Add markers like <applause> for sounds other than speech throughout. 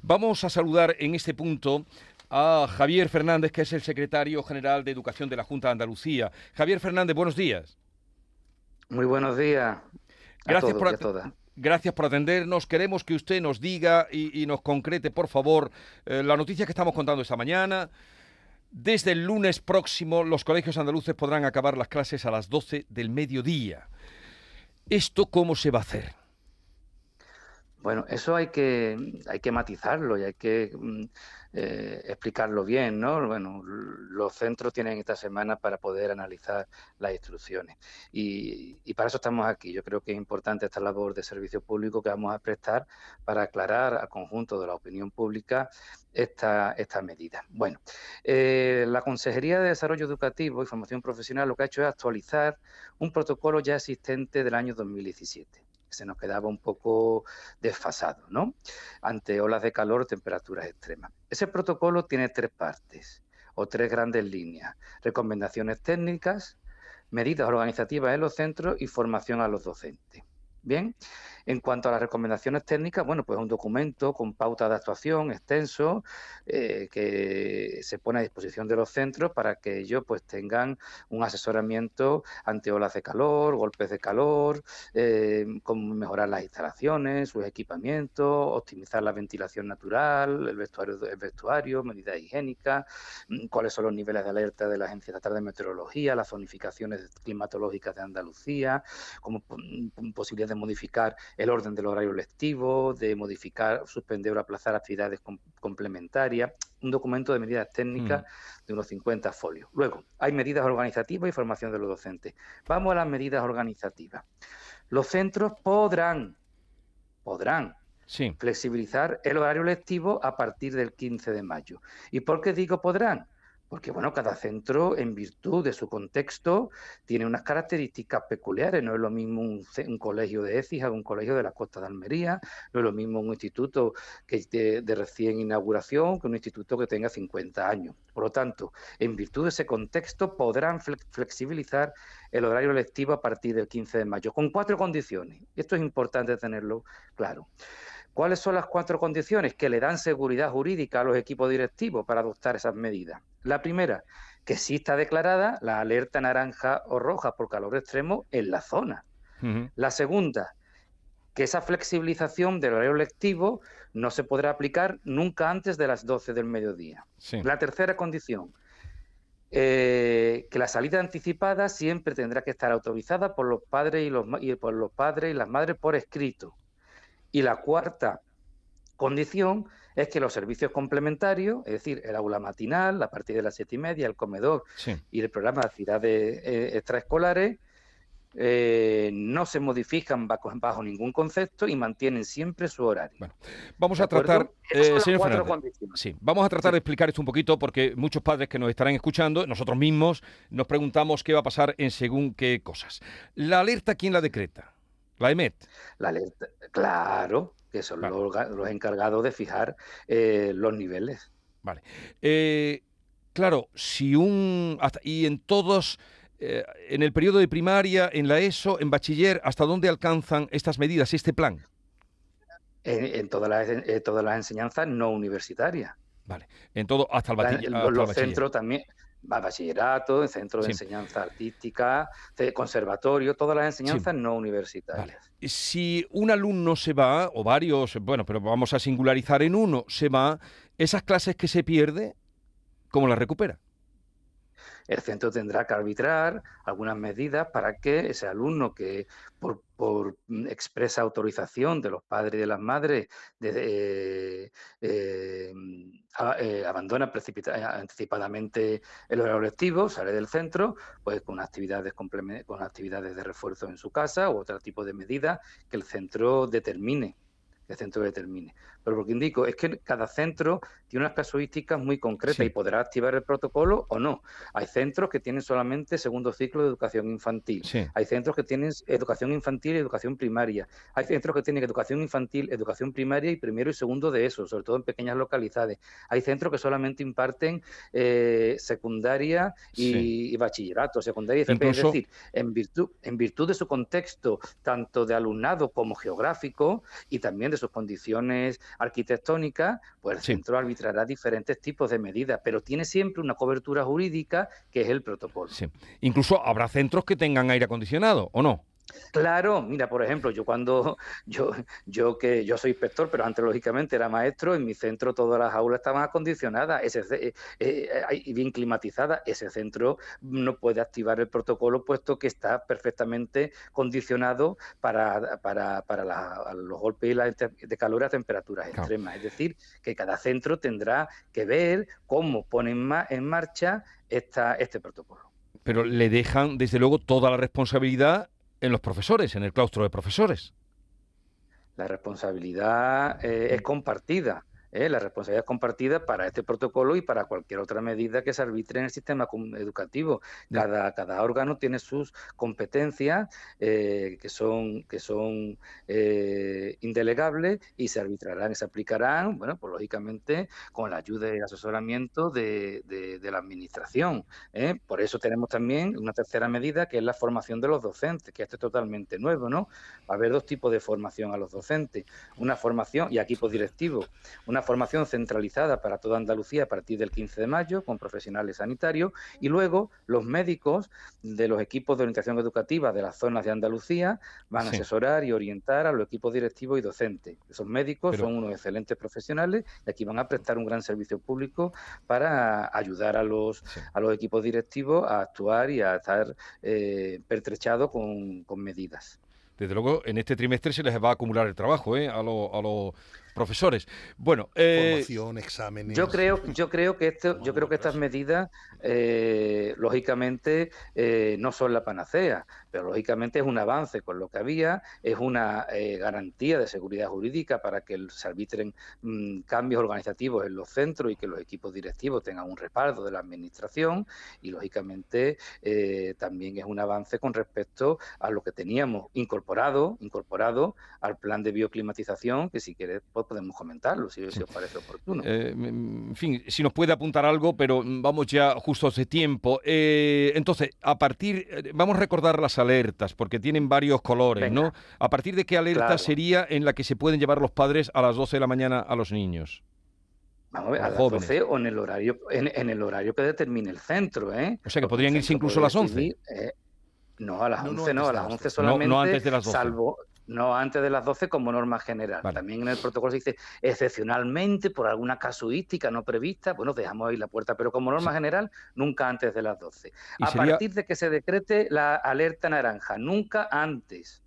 Vamos a saludar en este punto a Javier Fernández, que es el secretario general de Educación de la Junta de Andalucía. Javier Fernández, buenos días. Muy buenos días. gracias, por, gracias por atendernos. Queremos que usted nos diga y, nos concrete, por favor, eh, la noticia que estamos contando esta mañana. Desde el lunes próximo, los colegios andaluces podrán acabar las clases a las 12 del mediodía. ¿Esto cómo se va a hacer? Bueno, eso hay que, hay que matizarlo y hay que mm, eh, explicarlo bien, ¿no? Bueno, los centros tienen esta semana para poder analizar las instrucciones y, para eso estamos aquí. Yo creo que es importante esta labor de servicio público que vamos a prestar para aclarar al conjunto de la opinión pública esta, esta medida. Bueno, eh, la Consejería de Desarrollo Educativo y Formación Profesional lo que ha hecho es actualizar un protocolo ya existente del año 2017 se nos quedaba un poco desfasado, ¿no? Ante olas de calor temperaturas extremas. Ese protocolo tiene tres partes o tres grandes líneas. Recomendaciones técnicas, medidas organizativas en los centros y formación a los docentes. Bien, en cuanto a las recomendaciones técnicas, bueno, pues un documento con pauta de actuación extenso eh, que se pone a disposición de los centros para que ellos pues tengan un asesoramiento ante olas de calor, golpes de calor, eh, cómo mejorar las instalaciones, sus equipamientos, optimizar la ventilación natural, el vestuario, el vestuario, medidas higiénicas, mm, cuáles son los niveles de alerta de la Agencia Estatal de Meteorología, las zonificaciones climatológicas de Andalucía, como mm, posibilidad de modificar el orden del horario lectivo, de modificar, suspender o aplazar actividades complementarias, un documento de medidas técnicas mm. de unos 50 folios. Luego, hay medidas organizativas y formación de los docentes. Vamos a las medidas organizativas. Los centros podrán, podrán flexibilizar el horario lectivo a partir del 15 de mayo. ¿Y por qué digo podrán? Porque bueno, cada centro, en virtud de su contexto, tiene unas características peculiares. No es lo mismo un, colegio de Écija que un colegio de la costa de Almería, no es lo mismo un instituto que de, de, recién inauguración que un instituto que tenga 50 años. Por lo tanto, en virtud de ese contexto, podrán flexibilizar el horario lectivo a partir del 15 de mayo, con cuatro condiciones. Esto es importante tenerlo claro. ¿Cuáles son las cuatro condiciones que le dan seguridad jurídica a los equipos directivos para adoptar esas medidas? La primera, que sí está declarada la alerta naranja o roja por calor extremo en la zona. La segunda, que esa flexibilización del horario lectivo no se podrá aplicar nunca antes de las 12 del mediodía. La tercera condición, eh, que la salida anticipada siempre tendrá que estar autorizada por los padres y, los, y por los padres y las madres por escrito. Y la cuarta condición es que los servicios complementarios, es decir, el aula matinal, a partir de las siete y media, el comedor y el programa de actividades eh, extraescolares, eh, no se modifican bajo, ningún concepto y mantienen siempre su horario. Bueno, vamos a tratar, eh, señor sí, vamos a tratar de explicar esto un poquito porque muchos padres que nos estarán escuchando, nosotros mismos, nos preguntamos qué va a pasar en según qué cosas. ¿La alerta quién la decreta? La EMET. La alerta, claro, que son los, encargados de fijar eh, los niveles. Vale. Eh, claro, si un. y en todos. Eh, en el periodo de primaria, en la ESO, en bachiller, ¿hasta dónde alcanzan estas medidas, este plan? En, todas, las, todas las enseñanzas no universitarias. Vale, en todo, hasta el, bachiller. los centros también, bachillerato, centro de enseñanza artística, conservatorio, todas las enseñanzas no universitarias. Si un alumno se va, o varios, bueno, pero vamos a singularizar en uno, se va, esas clases que se pierde, ¿cómo las recupera? El centro tendrá que arbitrar algunas medidas para que ese alumno que por, expresa autorización de los padres y de las madres eh, eh, eh, abandona anticipadamente el horario lectivo, sale del centro, pues con actividades, con actividades de refuerzo en su casa u otro tipo de medidas que el centro determine el centro determine. Pero lo que indico es que cada centro tiene unas casuísticas muy concretas y podrá activar el protocolo o no. Hay centros que tienen solamente segundo ciclo de educación infantil. Hay centros que tienen educación infantil y educación primaria. Hay centros que tienen educación infantil, educación primaria y primero y segundo de eso, sobre todo en pequeñas localidades. Hay centros que solamente imparten eh, secundaria y, bachillerato, secundaria y Es decir, en virtud, en virtud de su contexto, tanto de alumnado como geográfico y también de sus condiciones arquitectónica, pues el centro arbitrará diferentes tipos de medidas, pero tiene siempre una cobertura jurídica que es el protocolo. Incluso habrá centros que tengan aire acondicionado, ¿o no? Claro, mira, por ejemplo, yo cuando <laughs> yo yo que yo soy inspector, pero antes lógicamente era maestro, en mi centro todas las aulas estaban acondicionadas ese, eh, eh, y bien climatizadas. Ese centro no puede activar el protocolo puesto que está perfectamente condicionado para, para, para los golpes de calor a temperaturas extremas. Es decir, que cada centro tendrá que ver cómo pone en marcha esta, este protocolo. Pero le dejan, desde luego, toda la responsabilidad en los profesores, en el claustro de profesores. La responsabilidad eh, es compartida. ¿Eh? La responsabilidad es compartida para este protocolo y para cualquier otra medida que se arbitre en el sistema educativo. Cada, cada órgano tiene sus competencias eh, que son, que son eh, indelegables y se arbitrarán y se aplicarán, bueno, pues lógicamente con la ayuda y asesoramiento de, la administración. Por eso tenemos también una tercera medida que es la formación de los docentes, que este es totalmente nuevo, ¿no? Va a haber dos tipos de formación a los docentes. Una formación y equipos directivos. Una formación centralizada para toda Andalucía a partir del 15 de mayo con profesionales sanitarios y luego los médicos de los equipos de orientación educativa de las zonas de Andalucía van a asesorar y orientar a los equipos directivos y docentes. Esos médicos son unos excelentes profesionales y aquí van a prestar un gran servicio público para ayudar a los, a los equipos directivos a actuar y a estar eh, pertrechados con, con medidas desde luego en este trimestre se les va a acumular el trabajo ¿eh? a, a los profesores. Bueno, eh, formación, exámenes. Yo creo, yo creo que esto, yo creo que estas medidas, eh, lógicamente, eh, no son la panacea, pero lógicamente es un avance con lo que había, es una garantía de seguridad jurídica para que se arbitren mm, cambios organizativos en los centros y que los equipos directivos tengan un respaldo de la administración y lógicamente también es un avance con respecto a lo que teníamos incorporado, incorporado al plan de bioclimatización, que si quieres podemos comentarlo, si, os parece oportuno. Eh, en fin, si nos puede apuntar algo, pero vamos ya justo hace tiempo. Eh, entonces, a partir, eh, vamos a recordar las alertas, porque tienen varios colores, ¿no? ¿A partir de qué alerta sería en la que se pueden llevar los padres a las 12 de la mañana a los niños? Vamos a ver, a las 12 o en el horario, en, el horario que determine el centro, ¿eh? O sea que podrían irse incluso a las 11. no, a las 11 no, a las 11 solamente, no, antes de las 12. salvo no antes de las 12 como norma general. También en el protocolo se dice excepcionalmente por alguna casuística no prevista, bueno, dejamos ahí la puerta, pero como norma general nunca antes de las 12. A partir de que se decrete la alerta naranja, nunca antes.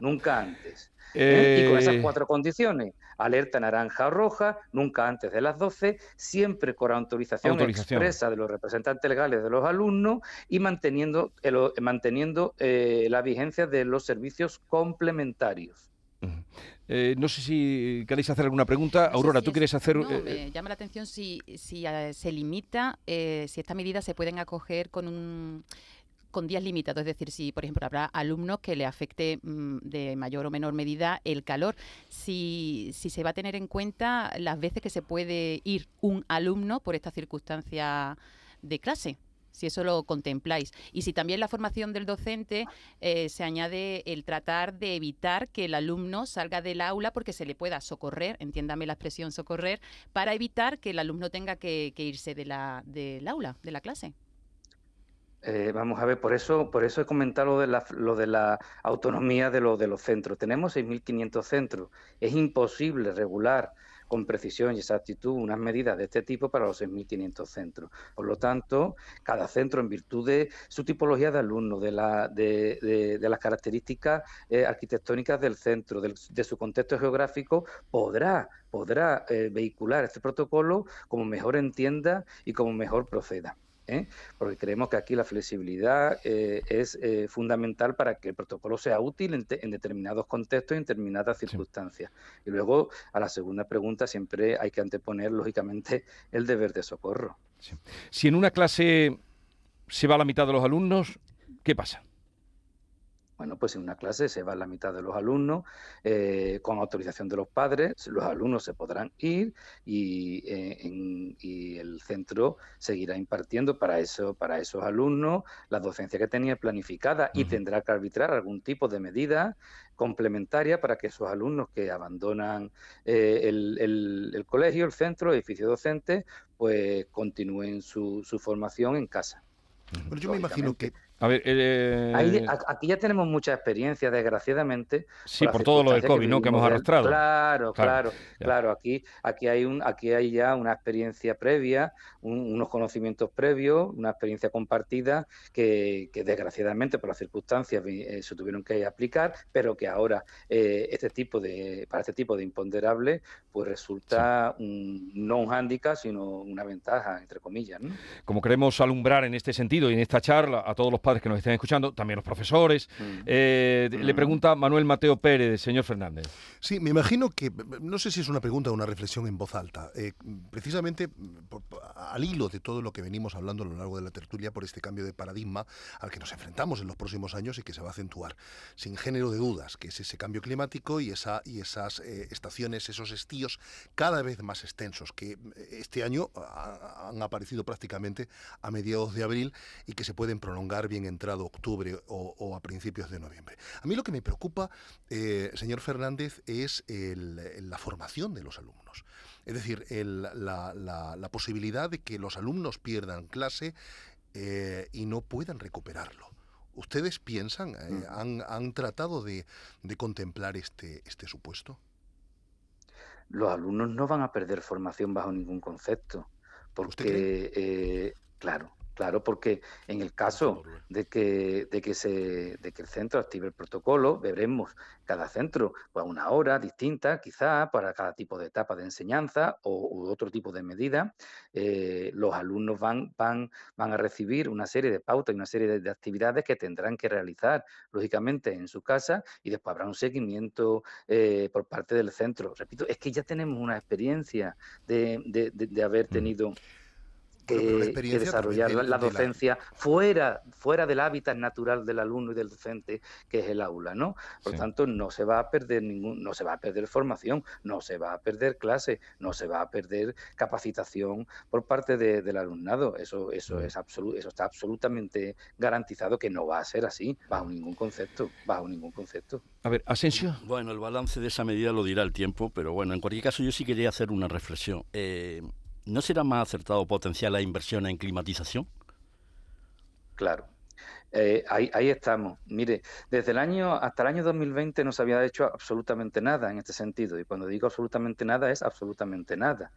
Nunca antes. ¿Eh? Y con esas eh, cuatro condiciones, alerta naranja o roja, nunca antes de las 12, siempre con autorización, expresa de los representantes legales de los alumnos y manteniendo, manteniendo eh, la vigencia de los servicios complementarios. no sé si queréis hacer alguna pregunta. Aurora, ¿tú quieres hacer...? No, me llama la atención si, si se limita, si estas medidas se pueden acoger con un con días limitados, es decir, si por ejemplo habrá alumnos que le afecte mm, de mayor o menor medida el calor, si, si se va a tener en cuenta las veces que se puede ir un alumno por esta circunstancia de clase si eso lo contempláis. Y si también la formación del docente eh, se añade el tratar de evitar que el alumno salga del aula porque se le pueda socorrer, entiéndame la expresión socorrer, para evitar que el alumno tenga que, que irse de la, del aula, de la clase. Eh, vamos a ver, por eso, por eso he comentado lo de la, de autonomía de, lo, de los centros. Tenemos 6.500 centros. Es imposible regular con precisión y exactitud unas medidas de este tipo para los 6.500 centros. Por lo tanto, cada centro, en virtud de su tipología de alumnos, de, la, de, las características eh, arquitectónicas del centro, de su contexto geográfico, podrá, podrá eh, vehicular este protocolo como mejor entienda y como mejor proceda. ¿Eh? porque creemos que aquí la flexibilidad eh, es eh, fundamental para que el protocolo sea útil en, determinados contextos y en determinadas circunstancias. Y luego, a la segunda pregunta, siempre hay que anteponer, lógicamente, <laughs> el deber de socorro. Si en una clase se va a la mitad de los alumnos, ¿qué pasa? Bueno, pues en una clase se va la mitad de los alumnos, eh, con autorización de los padres, los alumnos se podrán ir y, eh, y, el centro seguirá impartiendo para, eso, para esos alumnos la docencia que tenía planificada y tendrá que arbitrar algún tipo de medida complementaria para que esos alumnos que abandonan eh, el, colegio, el centro, el edificio docente, pues continúen su, su formación en casa. Pero yo me imagino que a ver, eh, aquí ya tenemos mucha experiencia, desgraciadamente. Sí, por, todo lo del COVID, ¿no? Que hemos arrastrado. Claro, claro, claro. Aquí, aquí hay un, aquí hay ya una experiencia previa, unos conocimientos previos, una experiencia compartida que, desgraciadamente por las circunstancias eh, se tuvieron que aplicar, pero que ahora eh, este tipo de, para este tipo de imponderables, pues resulta no un hándicap, sino una ventaja, entre comillas. Como queremos alumbrar en este sentido y en esta charla a todos los padres que nos estén escuchando, también los profesores. Mm. Eh, le mm. pregunta Manuel Mateo Pérez, señor Fernández. Sí, me imagino que, no sé si es una pregunta o una reflexión en voz alta, eh, precisamente al hilo de todo lo que venimos hablando a lo largo de la tertulia por este cambio de paradigma al que nos enfrentamos en los próximos años y que se va a acentuar, sin género de dudas, que es ese cambio climático y, esa, y esas eh, estaciones, esos estíos cada vez más extensos, que este año han aparecido prácticamente a mediados de abril y que se pueden prolongar bien entrado octubre o, a principios de noviembre. A mí lo que me preocupa, eh, señor Fernández, es la formación de los alumnos. Es decir, la, posibilidad de que los alumnos pierdan clase eh, y no puedan recuperarlo. ¿Ustedes piensan, eh, mm. han, tratado de, contemplar este, este supuesto? Los alumnos no van a perder formación bajo ningún concepto, porque, claro, Claro, porque en el caso de que, de que, se, de que el centro active el protocolo, veremos cada centro a pues, una hora distinta, quizá, para cada tipo de etapa de enseñanza o otro tipo de medida. Eh, los alumnos van, van, van a recibir una serie de pautas y una serie de, actividades que tendrán que realizar, lógicamente, en su casa y después habrá un seguimiento eh, por parte del centro. Repito, es que ya tenemos una experiencia de, de haber tenido que, desarrollar la, docencia fuera, fuera del hábitat natural del alumno y del docente, que es el aula, ¿no? Por tanto, no se va a perder ningún, no se va a perder formación, no se va a perder clase, no se va a perder capacitación por parte del alumnado. Eso, eso es absoluto, eso está absolutamente garantizado que no va a ser así, bajo ningún concepto, bajo ningún concepto. A ver, Asensio. Bueno, el balance de esa medida lo dirá el tiempo, pero bueno, en cualquier caso yo sí quería hacer una reflexión. Eh, ¿no será más acertado potenciar la inversión en climatización? Claro, eh, ahí, estamos. Mire, desde el año hasta el año 2020 no se había hecho absolutamente nada en este sentido. Y cuando digo absolutamente nada es absolutamente nada.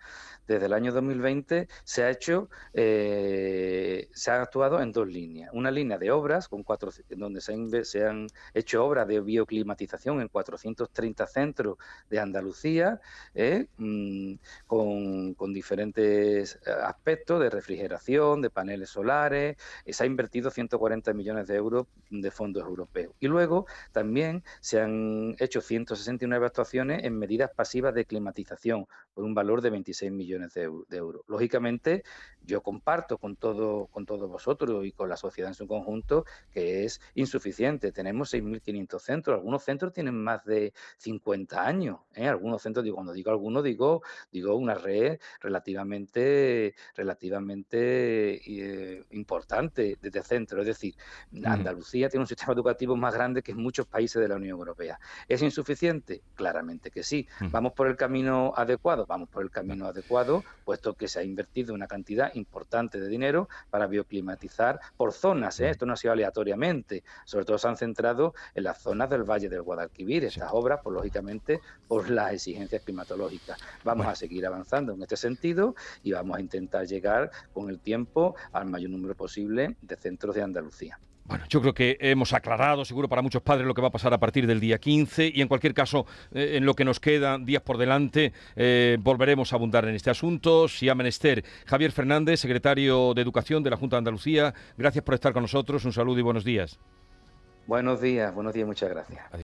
Desde el año 2020 se ha hecho, eh, se ha actuado en dos líneas. Una línea de obras con cuatro, donde se, han hecho obras de bioclimatización en 430 centros de Andalucía, eh, mm, con, con, diferentes aspectos de refrigeración, de paneles solares. se ha invertido 140 millones de euros de fondos europeos. Y luego también se han hecho 169 actuaciones en medidas pasivas de climatización por un valor de 26 millones de, euros. Lógicamente, yo comparto con, todo, con todos vosotros y con la sociedad en su conjunto que es insuficiente. Tenemos 6.500 centros, algunos centros tienen más de 50 años. ¿eh? Algunos centros, digo, cuando digo algunos, digo, digo una red relativamente, relativamente eh, importante de centro. Es decir, Andalucía tiene un sistema educativo más grande que muchos países de la Unión Europea. ¿Es insuficiente? Claramente que sí. ¿Vamos por el camino adecuado? Vamos por el camino adecuado, puesto que se ha invertido una cantidad importante de dinero para bioclimatizar por zonas. ¿eh? Esto no ha sido aleatoriamente. Sobre todo se han centrado en las zonas del Valle del Guadalquivir. Estas obras, pues lógicamente, por las exigencias climatológicas. Vamos a seguir avanzando en este sentido y vamos a intentar llegar con el tiempo al mayor número posible de centros de Andalucía. Bueno, yo creo que hemos aclarado, seguro para muchos padres, lo que va a pasar a partir del día 15 y en cualquier caso, eh, en lo que nos queda días por delante, eh, volveremos a abundar en este asunto. Si ha menester, Javier Fernández, secretario de Educación de la Junta de Andalucía, gracias por estar con nosotros, un saludo y buenos días. Buenos días, buenos días, muchas gracias.